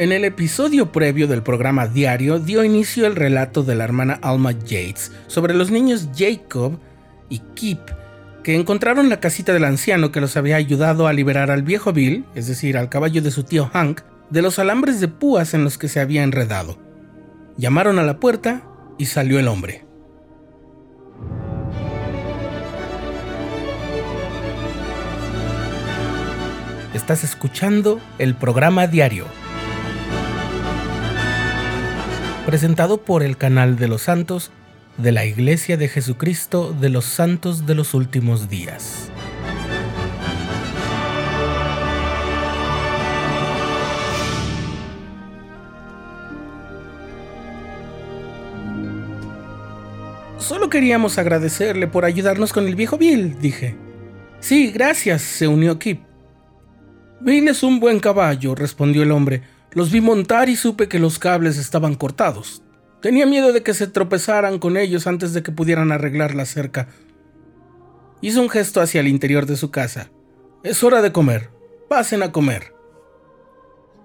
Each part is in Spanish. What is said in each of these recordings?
En el episodio previo del programa diario dio inicio el relato de la hermana Alma Yates sobre los niños Jacob y Kip que encontraron la casita del anciano que los había ayudado a liberar al viejo Bill, es decir, al caballo de su tío Hank, de los alambres de púas en los que se había enredado. Llamaron a la puerta y salió el hombre. Estás escuchando el programa diario presentado por el canal de los santos de la Iglesia de Jesucristo de los Santos de los Últimos Días. Solo queríamos agradecerle por ayudarnos con el viejo Bill, dije. Sí, gracias, se unió Kip. Bill es un buen caballo, respondió el hombre los vi montar y supe que los cables estaban cortados. Tenía miedo de que se tropezaran con ellos antes de que pudieran arreglar la cerca. Hizo un gesto hacia el interior de su casa. Es hora de comer. Pasen a comer.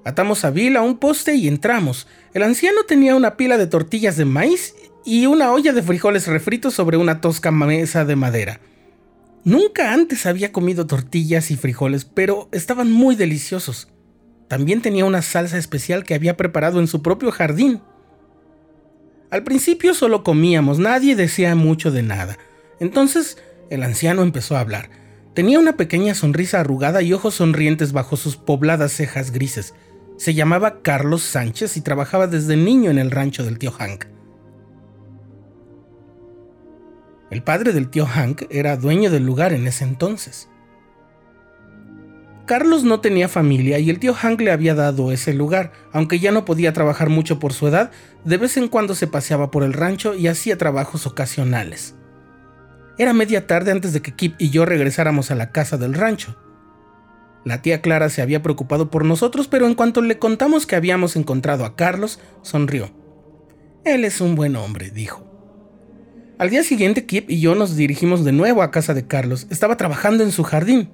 Atamos a Bill a un poste y entramos. El anciano tenía una pila de tortillas de maíz y una olla de frijoles refritos sobre una tosca mesa de madera. Nunca antes había comido tortillas y frijoles, pero estaban muy deliciosos. También tenía una salsa especial que había preparado en su propio jardín. Al principio solo comíamos, nadie decía mucho de nada. Entonces el anciano empezó a hablar. Tenía una pequeña sonrisa arrugada y ojos sonrientes bajo sus pobladas cejas grises. Se llamaba Carlos Sánchez y trabajaba desde niño en el rancho del tío Hank. El padre del tío Hank era dueño del lugar en ese entonces. Carlos no tenía familia y el tío Hank le había dado ese lugar, aunque ya no podía trabajar mucho por su edad, de vez en cuando se paseaba por el rancho y hacía trabajos ocasionales. Era media tarde antes de que Kip y yo regresáramos a la casa del rancho. La tía Clara se había preocupado por nosotros, pero en cuanto le contamos que habíamos encontrado a Carlos, sonrió. Él es un buen hombre, dijo. Al día siguiente, Kip y yo nos dirigimos de nuevo a casa de Carlos. Estaba trabajando en su jardín.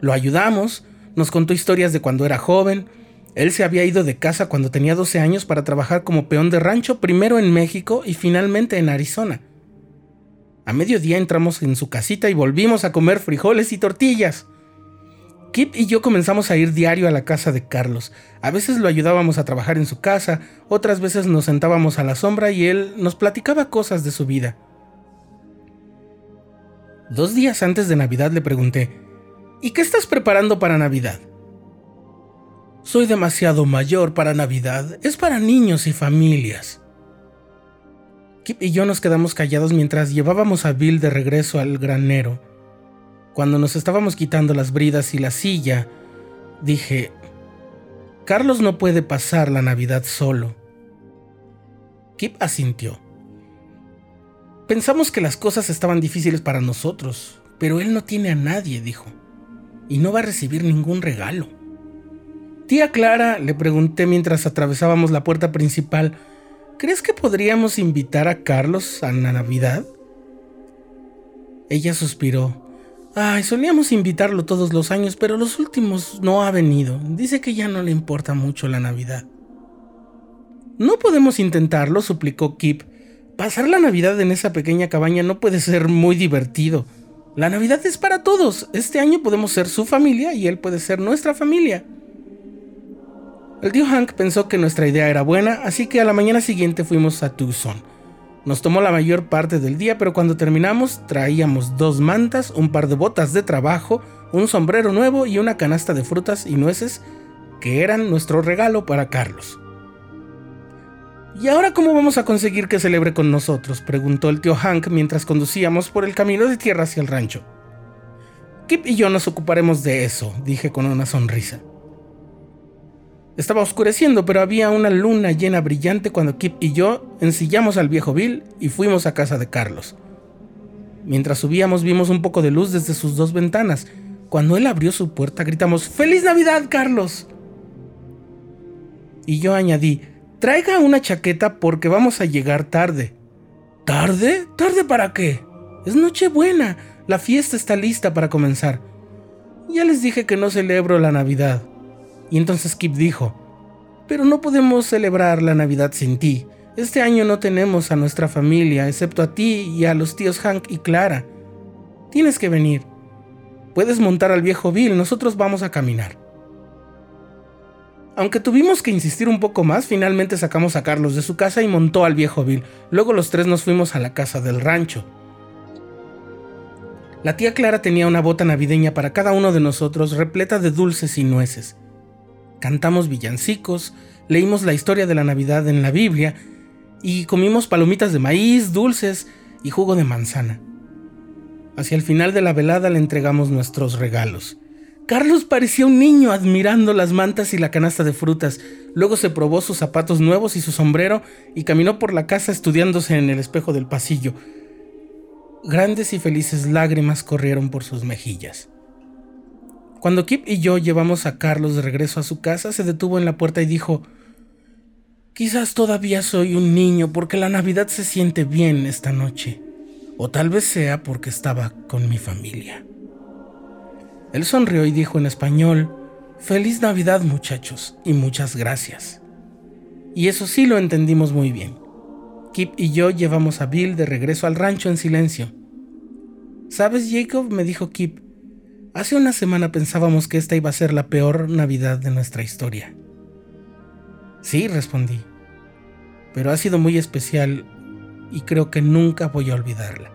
Lo ayudamos, nos contó historias de cuando era joven. Él se había ido de casa cuando tenía 12 años para trabajar como peón de rancho, primero en México y finalmente en Arizona. A mediodía entramos en su casita y volvimos a comer frijoles y tortillas. Kip y yo comenzamos a ir diario a la casa de Carlos. A veces lo ayudábamos a trabajar en su casa, otras veces nos sentábamos a la sombra y él nos platicaba cosas de su vida. Dos días antes de Navidad le pregunté, ¿Y qué estás preparando para Navidad? Soy demasiado mayor para Navidad. Es para niños y familias. Kip y yo nos quedamos callados mientras llevábamos a Bill de regreso al granero. Cuando nos estábamos quitando las bridas y la silla, dije, Carlos no puede pasar la Navidad solo. Kip asintió. Pensamos que las cosas estaban difíciles para nosotros, pero él no tiene a nadie, dijo y no va a recibir ningún regalo. Tía Clara, le pregunté mientras atravesábamos la puerta principal, ¿crees que podríamos invitar a Carlos a la Navidad? Ella suspiró. Ay, solíamos invitarlo todos los años, pero los últimos no ha venido. Dice que ya no le importa mucho la Navidad. No podemos intentarlo, suplicó Kip. Pasar la Navidad en esa pequeña cabaña no puede ser muy divertido. La Navidad es para todos. Este año podemos ser su familia y él puede ser nuestra familia. El tío Hank pensó que nuestra idea era buena, así que a la mañana siguiente fuimos a Tucson. Nos tomó la mayor parte del día, pero cuando terminamos traíamos dos mantas, un par de botas de trabajo, un sombrero nuevo y una canasta de frutas y nueces que eran nuestro regalo para Carlos. ¿Y ahora cómo vamos a conseguir que celebre con nosotros? preguntó el tío Hank mientras conducíamos por el camino de tierra hacia el rancho. Kip y yo nos ocuparemos de eso, dije con una sonrisa. Estaba oscureciendo, pero había una luna llena brillante cuando Kip y yo ensillamos al viejo Bill y fuimos a casa de Carlos. Mientras subíamos vimos un poco de luz desde sus dos ventanas. Cuando él abrió su puerta gritamos ¡Feliz Navidad, Carlos! Y yo añadí Traiga una chaqueta porque vamos a llegar tarde. ¿Tarde? ¿Tarde para qué? Es Nochebuena. La fiesta está lista para comenzar. Ya les dije que no celebro la Navidad. Y entonces Kip dijo, Pero no podemos celebrar la Navidad sin ti. Este año no tenemos a nuestra familia, excepto a ti y a los tíos Hank y Clara. Tienes que venir. Puedes montar al viejo Bill, nosotros vamos a caminar. Aunque tuvimos que insistir un poco más, finalmente sacamos a Carlos de su casa y montó al viejo Bill. Luego los tres nos fuimos a la casa del rancho. La tía Clara tenía una bota navideña para cada uno de nosotros repleta de dulces y nueces. Cantamos villancicos, leímos la historia de la Navidad en la Biblia y comimos palomitas de maíz, dulces y jugo de manzana. Hacia el final de la velada le entregamos nuestros regalos. Carlos parecía un niño admirando las mantas y la canasta de frutas. Luego se probó sus zapatos nuevos y su sombrero y caminó por la casa estudiándose en el espejo del pasillo. Grandes y felices lágrimas corrieron por sus mejillas. Cuando Kip y yo llevamos a Carlos de regreso a su casa, se detuvo en la puerta y dijo, Quizás todavía soy un niño porque la Navidad se siente bien esta noche, o tal vez sea porque estaba con mi familia. Él sonrió y dijo en español, Feliz Navidad muchachos y muchas gracias. Y eso sí lo entendimos muy bien. Kip y yo llevamos a Bill de regreso al rancho en silencio. ¿Sabes, Jacob? me dijo Kip, Hace una semana pensábamos que esta iba a ser la peor Navidad de nuestra historia. Sí, respondí, pero ha sido muy especial y creo que nunca voy a olvidarla.